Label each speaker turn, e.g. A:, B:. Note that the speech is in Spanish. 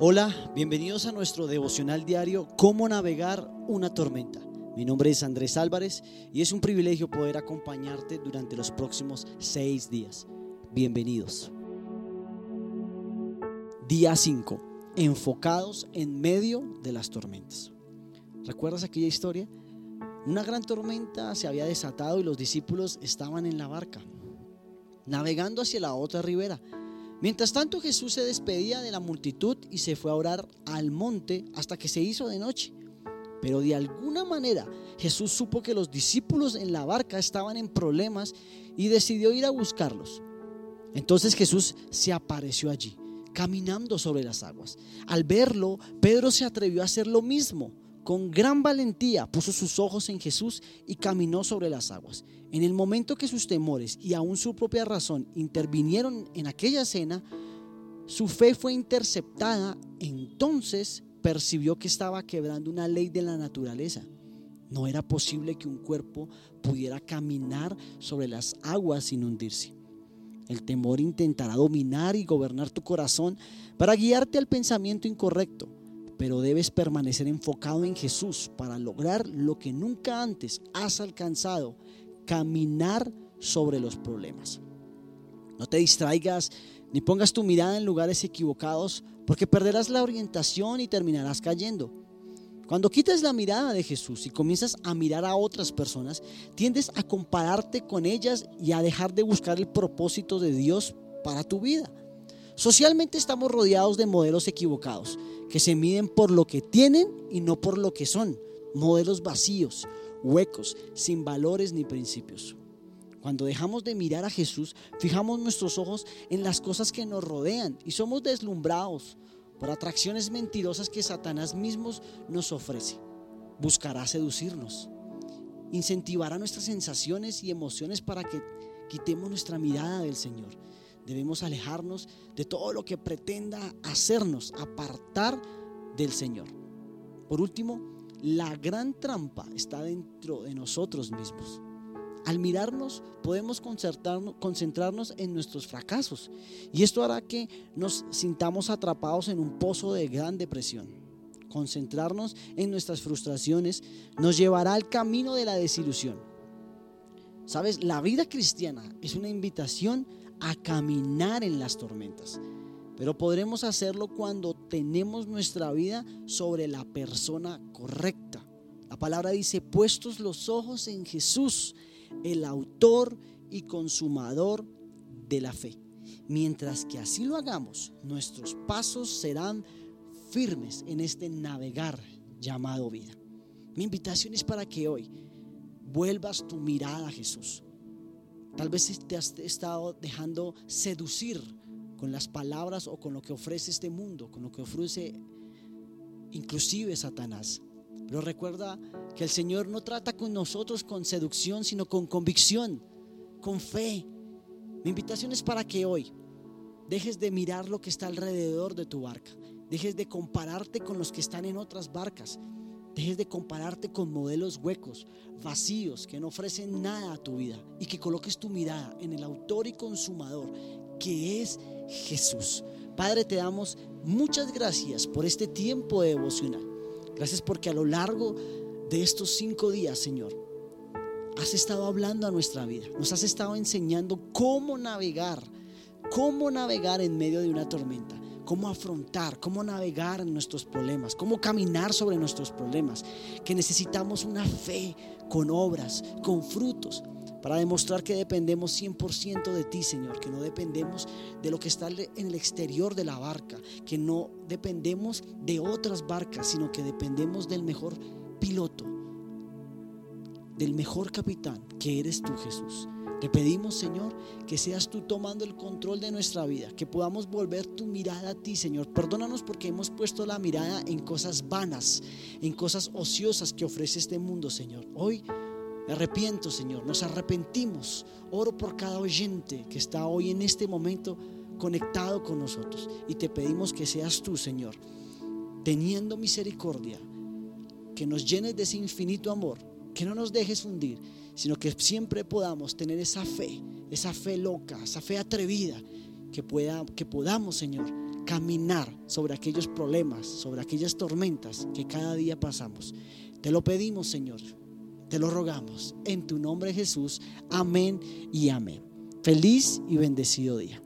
A: Hola, bienvenidos a nuestro devocional diario Cómo navegar una tormenta. Mi nombre es Andrés Álvarez y es un privilegio poder acompañarte durante los próximos seis días. Bienvenidos. Día 5. Enfocados en medio de las tormentas. ¿Recuerdas aquella historia? Una gran tormenta se había desatado y los discípulos estaban en la barca, navegando hacia la otra ribera. Mientras tanto Jesús se despedía de la multitud y se fue a orar al monte hasta que se hizo de noche. Pero de alguna manera Jesús supo que los discípulos en la barca estaban en problemas y decidió ir a buscarlos. Entonces Jesús se apareció allí, caminando sobre las aguas. Al verlo, Pedro se atrevió a hacer lo mismo. Con gran valentía puso sus ojos en Jesús y caminó sobre las aguas. En el momento que sus temores y aún su propia razón intervinieron en aquella escena, su fe fue interceptada. Entonces percibió que estaba quebrando una ley de la naturaleza. No era posible que un cuerpo pudiera caminar sobre las aguas sin hundirse. El temor intentará dominar y gobernar tu corazón para guiarte al pensamiento incorrecto pero debes permanecer enfocado en Jesús para lograr lo que nunca antes has alcanzado, caminar sobre los problemas. No te distraigas ni pongas tu mirada en lugares equivocados porque perderás la orientación y terminarás cayendo. Cuando quitas la mirada de Jesús y comienzas a mirar a otras personas, tiendes a compararte con ellas y a dejar de buscar el propósito de Dios para tu vida. Socialmente estamos rodeados de modelos equivocados que se miden por lo que tienen y no por lo que son. Modelos vacíos, huecos, sin valores ni principios. Cuando dejamos de mirar a Jesús, fijamos nuestros ojos en las cosas que nos rodean y somos deslumbrados por atracciones mentirosas que Satanás mismos nos ofrece. Buscará seducirnos, incentivará nuestras sensaciones y emociones para que quitemos nuestra mirada del Señor debemos alejarnos de todo lo que pretenda hacernos apartar del Señor. Por último, la gran trampa está dentro de nosotros mismos. Al mirarnos podemos concentrarnos en nuestros fracasos y esto hará que nos sintamos atrapados en un pozo de gran depresión. Concentrarnos en nuestras frustraciones nos llevará al camino de la desilusión. Sabes, la vida cristiana es una invitación a caminar en las tormentas. Pero podremos hacerlo cuando tenemos nuestra vida sobre la persona correcta. La palabra dice, puestos los ojos en Jesús, el autor y consumador de la fe. Mientras que así lo hagamos, nuestros pasos serán firmes en este navegar llamado vida. Mi invitación es para que hoy vuelvas tu mirada a Jesús. Tal vez te has estado dejando seducir con las palabras o con lo que ofrece este mundo, con lo que ofrece inclusive Satanás. Pero recuerda que el Señor no trata con nosotros con seducción, sino con convicción, con fe. Mi invitación es para que hoy dejes de mirar lo que está alrededor de tu barca, dejes de compararte con los que están en otras barcas Dejes de compararte con modelos huecos, vacíos, que no ofrecen nada a tu vida y que coloques tu mirada en el autor y consumador, que es Jesús. Padre, te damos muchas gracias por este tiempo devocional. Gracias porque a lo largo de estos cinco días, Señor, has estado hablando a nuestra vida. Nos has estado enseñando cómo navegar, cómo navegar en medio de una tormenta cómo afrontar, cómo navegar nuestros problemas, cómo caminar sobre nuestros problemas, que necesitamos una fe con obras, con frutos, para demostrar que dependemos 100% de ti, Señor, que no dependemos de lo que está en el exterior de la barca, que no dependemos de otras barcas, sino que dependemos del mejor piloto, del mejor capitán, que eres tú, Jesús. Te pedimos, Señor, que seas tú tomando el control de nuestra vida, que podamos volver tu mirada a ti, Señor. Perdónanos porque hemos puesto la mirada en cosas vanas, en cosas ociosas que ofrece este mundo, Señor. Hoy arrepiento, Señor. Nos arrepentimos. Oro por cada oyente que está hoy en este momento conectado con nosotros. Y te pedimos que seas tú, Señor, teniendo misericordia, que nos llenes de ese infinito amor, que no nos dejes hundir sino que siempre podamos tener esa fe, esa fe loca, esa fe atrevida, que, pueda, que podamos, Señor, caminar sobre aquellos problemas, sobre aquellas tormentas que cada día pasamos. Te lo pedimos, Señor. Te lo rogamos. En tu nombre, Jesús. Amén y amén. Feliz y bendecido día.